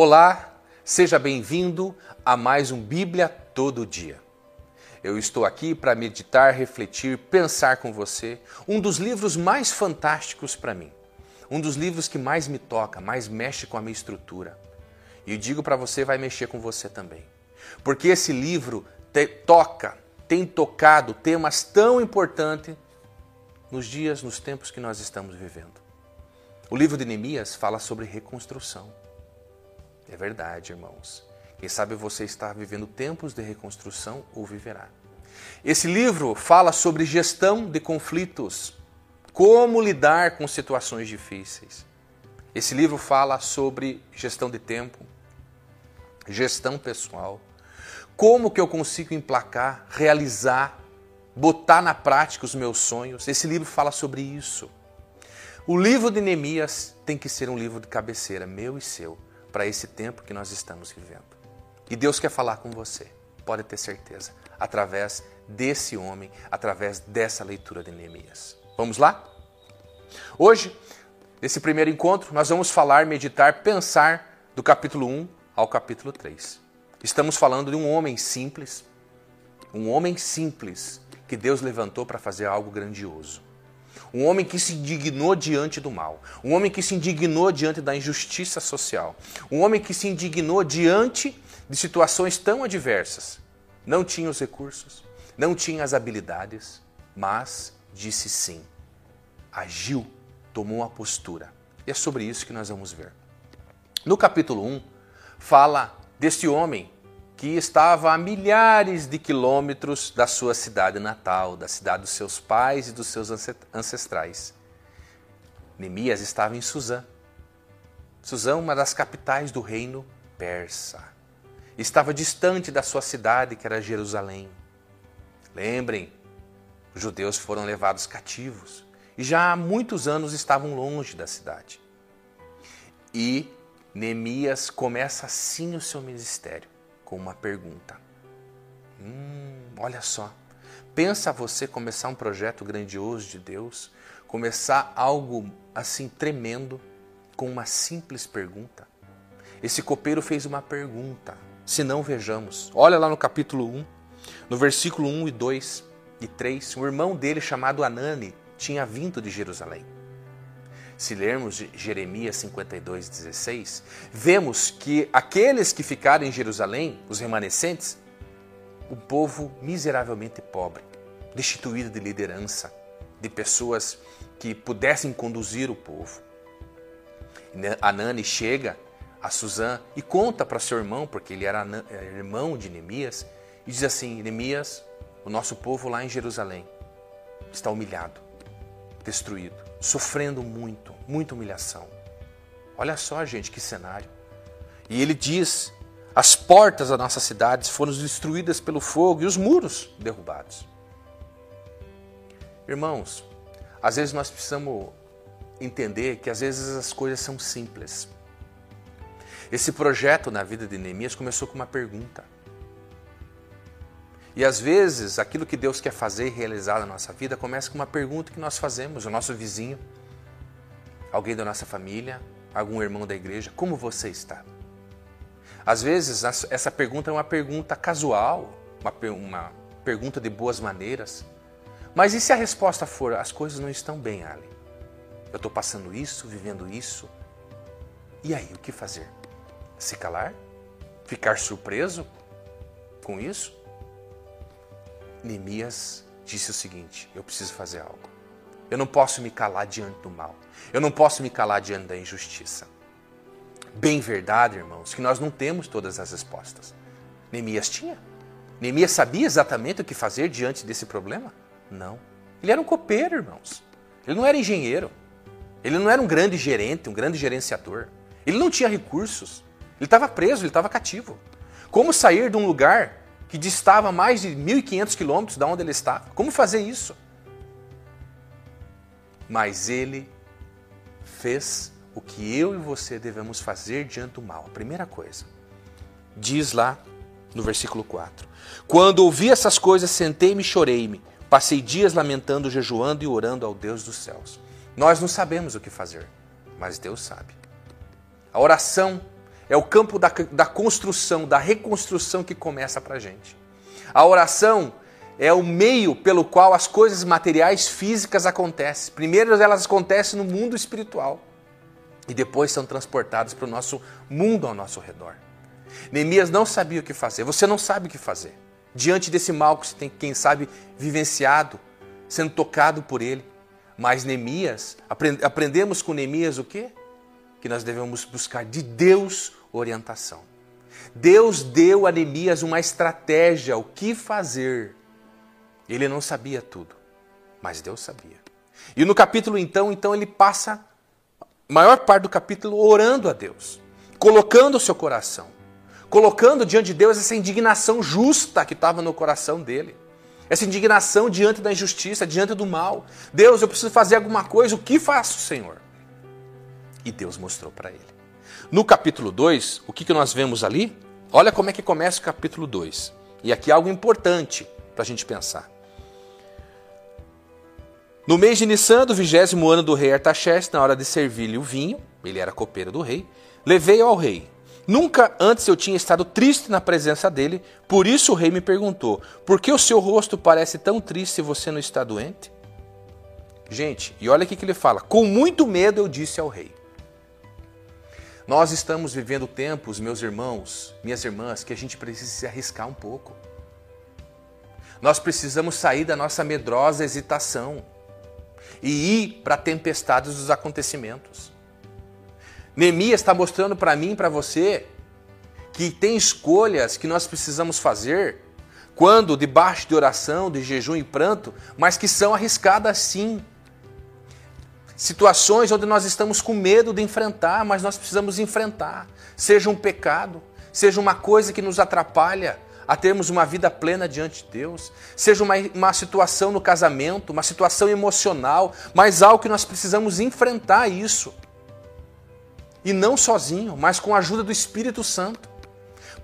Olá, seja bem-vindo a mais um Bíblia Todo Dia. Eu estou aqui para meditar, refletir, pensar com você um dos livros mais fantásticos para mim. Um dos livros que mais me toca, mais mexe com a minha estrutura. E digo para você, vai mexer com você também. Porque esse livro te toca, tem tocado temas tão importantes nos dias, nos tempos que nós estamos vivendo. O livro de Neemias fala sobre reconstrução. É verdade, irmãos. Quem sabe você está vivendo tempos de reconstrução ou viverá. Esse livro fala sobre gestão de conflitos, como lidar com situações difíceis. Esse livro fala sobre gestão de tempo, gestão pessoal, como que eu consigo emplacar, realizar, botar na prática os meus sonhos. Esse livro fala sobre isso. O livro de Neemias tem que ser um livro de cabeceira, meu e seu para esse tempo que nós estamos vivendo. E Deus quer falar com você, pode ter certeza, através desse homem, através dessa leitura de Neemias. Vamos lá? Hoje, nesse primeiro encontro, nós vamos falar, meditar, pensar do capítulo 1 ao capítulo 3. Estamos falando de um homem simples, um homem simples que Deus levantou para fazer algo grandioso. Um homem que se indignou diante do mal. Um homem que se indignou diante da injustiça social. Um homem que se indignou diante de situações tão adversas. Não tinha os recursos, não tinha as habilidades, mas disse sim. Agiu, tomou uma postura. E é sobre isso que nós vamos ver. No capítulo 1, fala deste homem que estava a milhares de quilômetros da sua cidade natal, da cidade dos seus pais e dos seus ancestrais. Neemias estava em Suzã. Suzã, uma das capitais do reino persa. Estava distante da sua cidade, que era Jerusalém. Lembrem, os judeus foram levados cativos e já há muitos anos estavam longe da cidade. E Neemias começa assim o seu ministério com uma pergunta. Hum, olha só. Pensa você começar um projeto grandioso de Deus, começar algo assim tremendo com uma simples pergunta. Esse copeiro fez uma pergunta. Se não, vejamos. Olha lá no capítulo 1, no versículo 1 e 2 e 3, o irmão dele chamado Anani tinha vindo de Jerusalém. Se lermos Jeremias 52, 16, vemos que aqueles que ficaram em Jerusalém, os remanescentes, um povo miseravelmente pobre, destituído de liderança, de pessoas que pudessem conduzir o povo. Anani chega a Suzã e conta para seu irmão, porque ele era irmão de Neemias, e diz assim: Neemias, o nosso povo lá em Jerusalém está humilhado, destruído sofrendo muito, muita humilhação. Olha só, gente, que cenário. E ele diz: as portas da nossa cidade foram destruídas pelo fogo e os muros derrubados. Irmãos, às vezes nós precisamos entender que às vezes as coisas são simples. Esse projeto na vida de Neemias começou com uma pergunta. E às vezes, aquilo que Deus quer fazer e realizar na nossa vida começa com uma pergunta que nós fazemos, o nosso vizinho, alguém da nossa família, algum irmão da igreja: Como você está? Às vezes, essa pergunta é uma pergunta casual, uma, uma pergunta de boas maneiras. Mas e se a resposta for: As coisas não estão bem, Ali? Eu estou passando isso, vivendo isso. E aí, o que fazer? Se calar? Ficar surpreso com isso? Neemias disse o seguinte: eu preciso fazer algo. Eu não posso me calar diante do mal. Eu não posso me calar diante da injustiça. Bem verdade, irmãos, que nós não temos todas as respostas. Neemias tinha. Neemias sabia exatamente o que fazer diante desse problema? Não. Ele era um copeiro, irmãos. Ele não era engenheiro. Ele não era um grande gerente, um grande gerenciador. Ele não tinha recursos. Ele estava preso, ele estava cativo. Como sair de um lugar que distava mais de 1.500 quilômetros da onde ele estava. Como fazer isso? Mas ele fez o que eu e você devemos fazer diante do mal. A primeira coisa. Diz lá no versículo 4: Quando ouvi essas coisas, sentei-me e chorei-me. Passei dias lamentando, jejuando e orando ao Deus dos céus. Nós não sabemos o que fazer, mas Deus sabe. A oração é o campo da, da construção, da reconstrução que começa para a gente. A oração é o meio pelo qual as coisas materiais físicas acontecem. Primeiro elas acontecem no mundo espiritual e depois são transportadas para o nosso mundo ao nosso redor. Neemias não sabia o que fazer. Você não sabe o que fazer. Diante desse mal que você tem, quem sabe, vivenciado, sendo tocado por ele. Mas Neemias, aprendemos com Neemias o quê? Que nós devemos buscar de Deus orientação. Deus deu a Neemias uma estratégia, o que fazer. Ele não sabia tudo, mas Deus sabia. E no capítulo então, então ele passa a maior parte do capítulo orando a Deus, colocando o seu coração, colocando diante de Deus essa indignação justa que estava no coração dele. Essa indignação diante da injustiça, diante do mal. Deus, eu preciso fazer alguma coisa, o que faço, Senhor? E Deus mostrou para ele. No capítulo 2, o que, que nós vemos ali? Olha como é que começa o capítulo 2. E aqui é algo importante para a gente pensar. No mês de Nissan, do vigésimo ano do rei Artaxerxes, na hora de servir-lhe o vinho, ele era copeiro do rei, levei ao rei. Nunca antes eu tinha estado triste na presença dele, por isso o rei me perguntou: por que o seu rosto parece tão triste e você não está doente? Gente, e olha o que ele fala: com muito medo eu disse ao rei. Nós estamos vivendo tempos, meus irmãos, minhas irmãs, que a gente precisa se arriscar um pouco. Nós precisamos sair da nossa medrosa hesitação e ir para a tempestade dos acontecimentos. Neemias está mostrando para mim e para você que tem escolhas que nós precisamos fazer quando debaixo de oração, de jejum e pranto, mas que são arriscadas sim. Situações onde nós estamos com medo de enfrentar, mas nós precisamos enfrentar. Seja um pecado, seja uma coisa que nos atrapalha, a termos uma vida plena diante de Deus, seja uma, uma situação no casamento, uma situação emocional, mas algo que nós precisamos enfrentar isso. E não sozinho, mas com a ajuda do Espírito Santo.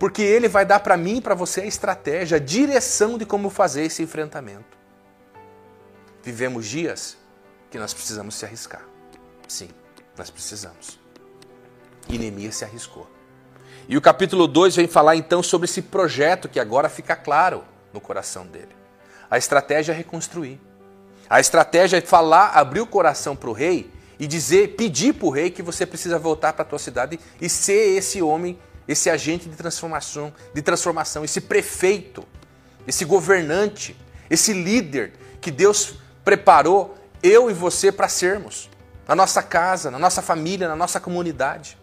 Porque ele vai dar para mim e para você a estratégia, a direção de como fazer esse enfrentamento. Vivemos dias que nós precisamos se arriscar. Sim, nós precisamos. E Neemias se arriscou. E o capítulo 2 vem falar então sobre esse projeto que agora fica claro no coração dele. A estratégia é reconstruir. A estratégia é falar, abrir o coração para o rei e dizer, pedir para o rei que você precisa voltar para a tua cidade e ser esse homem, esse agente de transformação, de transformação, esse prefeito, esse governante, esse líder que Deus preparou eu e você para sermos, na nossa casa, na nossa família, na nossa comunidade.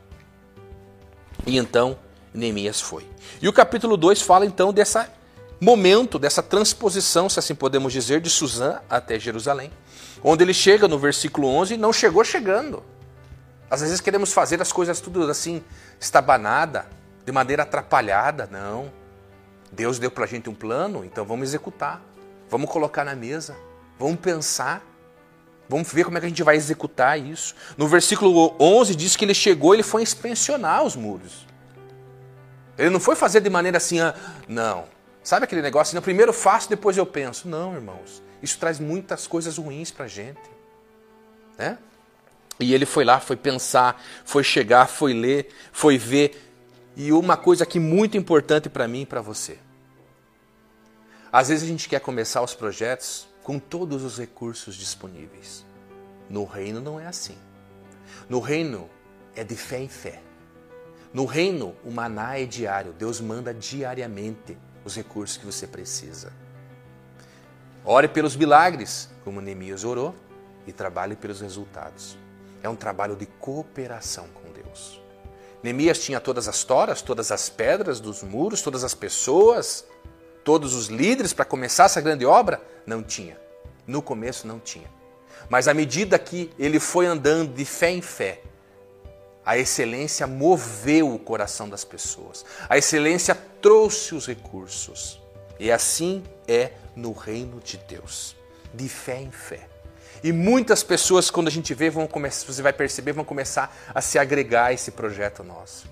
E então Neemias foi. E o capítulo 2 fala então desse momento, dessa transposição, se assim podemos dizer, de Suzã até Jerusalém. Onde ele chega no versículo 11 não chegou chegando. Às vezes queremos fazer as coisas tudo assim, estabanada, de maneira atrapalhada. Não. Deus deu para a gente um plano, então vamos executar. Vamos colocar na mesa. Vamos pensar. Vamos ver como é que a gente vai executar isso. No versículo 11 diz que ele chegou, ele foi inspecionar os muros. Ele não foi fazer de maneira assim, ah, não. Sabe aquele negócio? Assim, primeiro faço, depois eu penso. Não, irmãos. Isso traz muitas coisas ruins para a gente. Né? E ele foi lá, foi pensar, foi chegar, foi ler, foi ver. E uma coisa aqui muito importante para mim e para você. Às vezes a gente quer começar os projetos com todos os recursos disponíveis. No reino não é assim. No reino é de fé em fé. No reino, o maná é diário. Deus manda diariamente os recursos que você precisa. Ore pelos milagres, como Neemias orou, e trabalhe pelos resultados. É um trabalho de cooperação com Deus. Neemias tinha todas as toras, todas as pedras dos muros, todas as pessoas, todos os líderes para começar essa grande obra? Não tinha. No começo não tinha. Mas à medida que ele foi andando de fé em fé, a excelência moveu o coração das pessoas. A excelência trouxe os recursos. E assim é no reino de Deus, de fé em fé. E muitas pessoas, quando a gente vê, vão começar, você vai perceber, vão começar a se agregar a esse projeto nosso.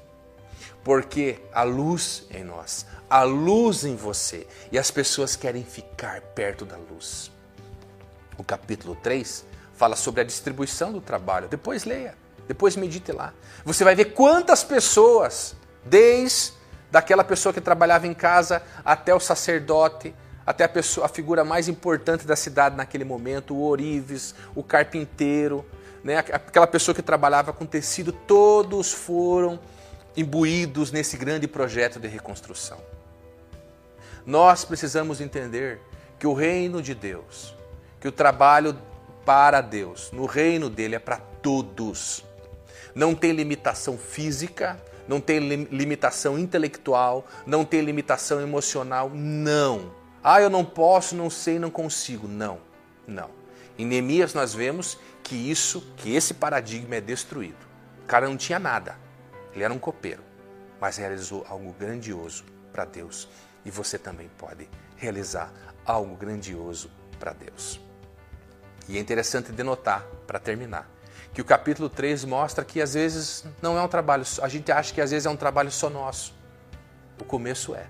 Porque a luz em nós, a luz em você, e as pessoas querem ficar perto da luz. O capítulo 3 fala sobre a distribuição do trabalho. Depois leia. Depois medite lá. Você vai ver quantas pessoas, desde daquela pessoa que trabalhava em casa até o sacerdote, até a, pessoa, a figura mais importante da cidade naquele momento, o orives, o carpinteiro, né? aquela pessoa que trabalhava com tecido, todos foram imbuídos nesse grande projeto de reconstrução. Nós precisamos entender que o reino de Deus, que o trabalho para Deus, no reino dele é para todos. Não tem limitação física, não tem limitação intelectual, não tem limitação emocional, não. Ah, eu não posso, não sei, não consigo. Não, não. Em Neemias nós vemos que isso, que esse paradigma é destruído. O cara não tinha nada. Ele era um copeiro, mas realizou algo grandioso para Deus. E você também pode realizar algo grandioso para Deus. E é interessante denotar, para terminar, que o capítulo 3 mostra que às vezes não é um trabalho, a gente acha que às vezes é um trabalho só nosso. O começo é.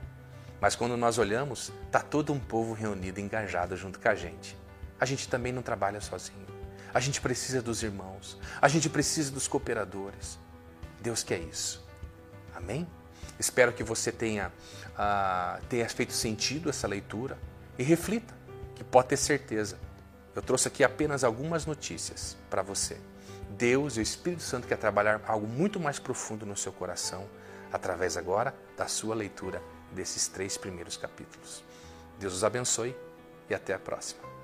Mas quando nós olhamos, está todo um povo reunido, engajado junto com a gente. A gente também não trabalha sozinho. A gente precisa dos irmãos. A gente precisa dos cooperadores. Deus quer isso. Amém? Espero que você tenha, uh, tenha feito sentido essa leitura e reflita, que pode ter certeza. Eu trouxe aqui apenas algumas notícias para você. Deus e o Espírito Santo quer trabalhar algo muito mais profundo no seu coração, através agora da sua leitura desses três primeiros capítulos. Deus os abençoe e até a próxima.